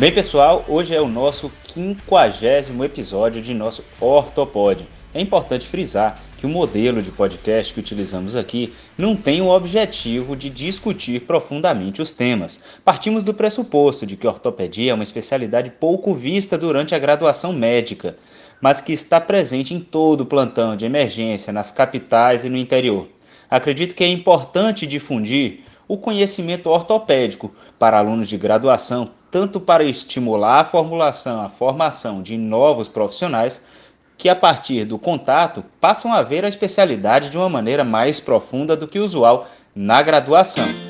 Bem, pessoal, hoje é o nosso quinquagésimo episódio de nosso Ortopod. É importante frisar que o modelo de podcast que utilizamos aqui não tem o objetivo de discutir profundamente os temas. Partimos do pressuposto de que ortopedia é uma especialidade pouco vista durante a graduação médica, mas que está presente em todo o plantão de emergência, nas capitais e no interior. Acredito que é importante difundir o conhecimento ortopédico para alunos de graduação, tanto para estimular a formulação, a formação de novos profissionais, que a partir do contato passam a ver a especialidade de uma maneira mais profunda do que usual na graduação.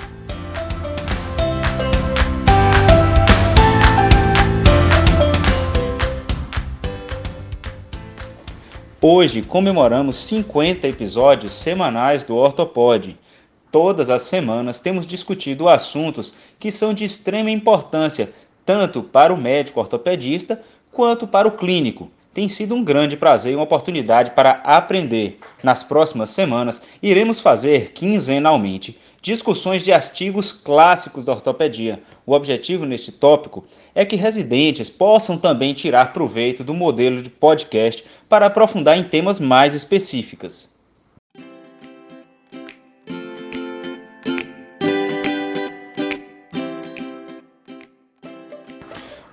Hoje comemoramos 50 episódios semanais do Ortopod. Todas as semanas temos discutido assuntos que são de extrema importância, tanto para o médico ortopedista quanto para o clínico. Tem sido um grande prazer e uma oportunidade para aprender. Nas próximas semanas, iremos fazer quinzenalmente discussões de artigos clássicos da ortopedia. O objetivo neste tópico é que residentes possam também tirar proveito do modelo de podcast para aprofundar em temas mais específicos.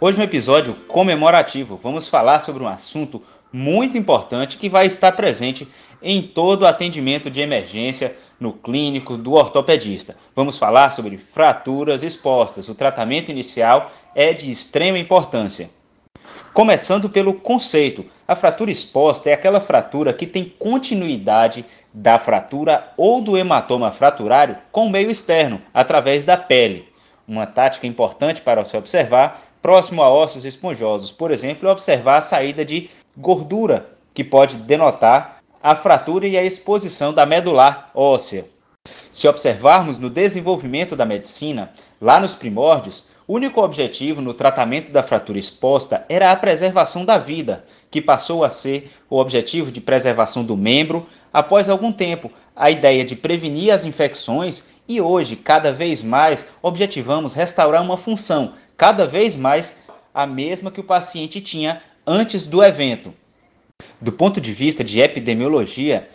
Hoje um episódio comemorativo. Vamos falar sobre um assunto muito importante que vai estar presente em todo o atendimento de emergência no clínico do ortopedista. Vamos falar sobre fraturas expostas. O tratamento inicial é de extrema importância. Começando pelo conceito, a fratura exposta é aquela fratura que tem continuidade da fratura ou do hematoma fraturário com o meio externo, através da pele. Uma tática importante para se observar, próximo a ossos esponjosos, por exemplo, é observar a saída de gordura, que pode denotar a fratura e a exposição da medular óssea. Se observarmos no desenvolvimento da medicina, lá nos primórdios, o único objetivo no tratamento da fratura exposta era a preservação da vida, que passou a ser o objetivo de preservação do membro após algum tempo, a ideia de prevenir as infecções e hoje, cada vez mais, objetivamos restaurar uma função, cada vez mais a mesma que o paciente tinha antes do evento. Do ponto de vista de epidemiologia,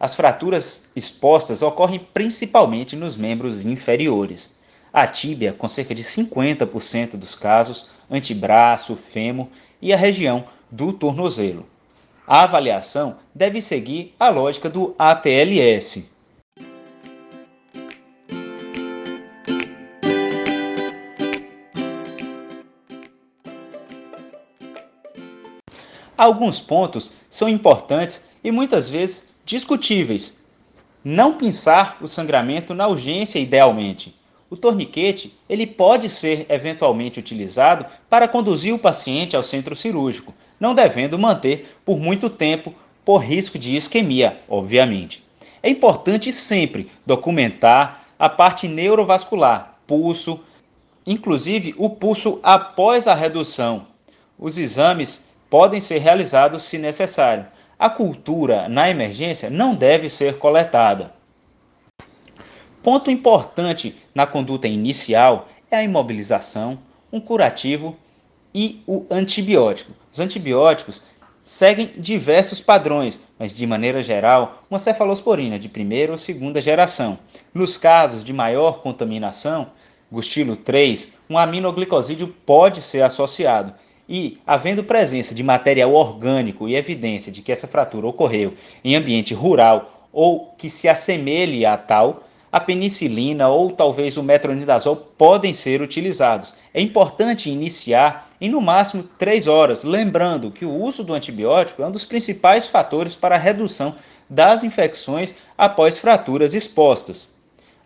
as fraturas expostas ocorrem principalmente nos membros inferiores. A tíbia, com cerca de 50% dos casos, antebraço, fêmur e a região do tornozelo. A avaliação deve seguir a lógica do ATLS, Alguns pontos são importantes e muitas vezes discutíveis. Não pensar o sangramento na urgência idealmente. O torniquete ele pode ser eventualmente utilizado para conduzir o paciente ao centro cirúrgico, não devendo manter por muito tempo por risco de isquemia, obviamente. É importante sempre documentar a parte neurovascular, pulso, inclusive o pulso após a redução. Os exames podem ser realizados se necessário. A cultura na emergência não deve ser coletada. Ponto importante na conduta inicial é a imobilização, um curativo e o antibiótico. Os antibióticos seguem diversos padrões, mas de maneira geral, uma cefalosporina de primeira ou segunda geração. Nos casos de maior contaminação, Gustilo 3, um aminoglicosídeo pode ser associado e, havendo presença de material orgânico e evidência de que essa fratura ocorreu em ambiente rural ou que se assemelhe a tal, a penicilina ou talvez o metronidazol podem ser utilizados. É importante iniciar em no máximo 3 horas, lembrando que o uso do antibiótico é um dos principais fatores para a redução das infecções após fraturas expostas.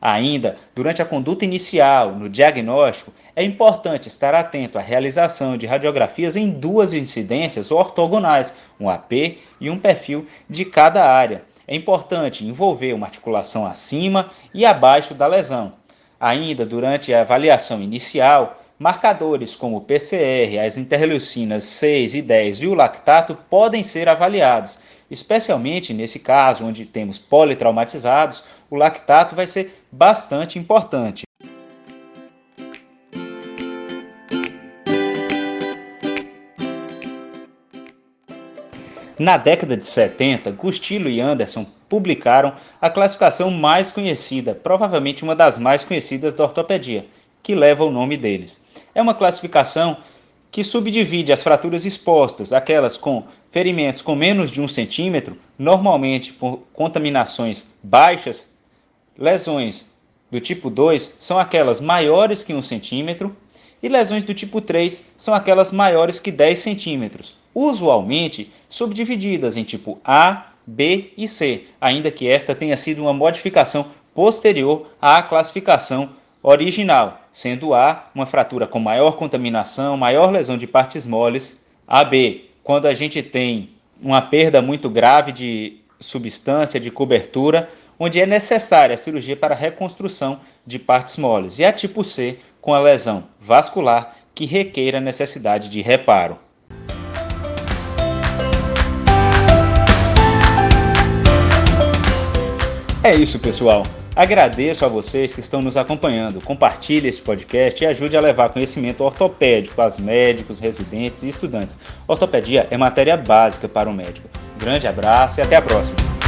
Ainda, durante a conduta inicial, no diagnóstico, é importante estar atento à realização de radiografias em duas incidências ortogonais, um AP e um perfil de cada área. É importante envolver uma articulação acima e abaixo da lesão. Ainda durante a avaliação inicial, marcadores como o PCR, as interleucinas 6 e 10 e o lactato podem ser avaliados. Especialmente nesse caso onde temos politraumatizados, o lactato vai ser bastante importante. Na década de 70, Gustilo e Anderson publicaram a classificação mais conhecida, provavelmente uma das mais conhecidas da ortopedia, que leva o nome deles. É uma classificação que subdivide as fraturas expostas, aquelas com ferimentos com menos de um centímetro, normalmente por contaminações baixas, lesões do tipo 2 são aquelas maiores que um centímetro, e lesões do tipo 3 são aquelas maiores que 10 centímetros, usualmente subdivididas em tipo A, B e C, ainda que esta tenha sido uma modificação posterior à classificação original, sendo A uma fratura com maior contaminação, maior lesão de partes moles, AB quando a gente tem uma perda muito grave de substância, de cobertura, onde é necessária a cirurgia para reconstrução de partes moles, e a tipo C com a lesão vascular que requeira necessidade de reparo. É isso, pessoal. Agradeço a vocês que estão nos acompanhando. Compartilhe este podcast e ajude a levar conhecimento ortopédico aos médicos, residentes e estudantes. Ortopedia é matéria básica para o médico. Grande abraço e até a próxima.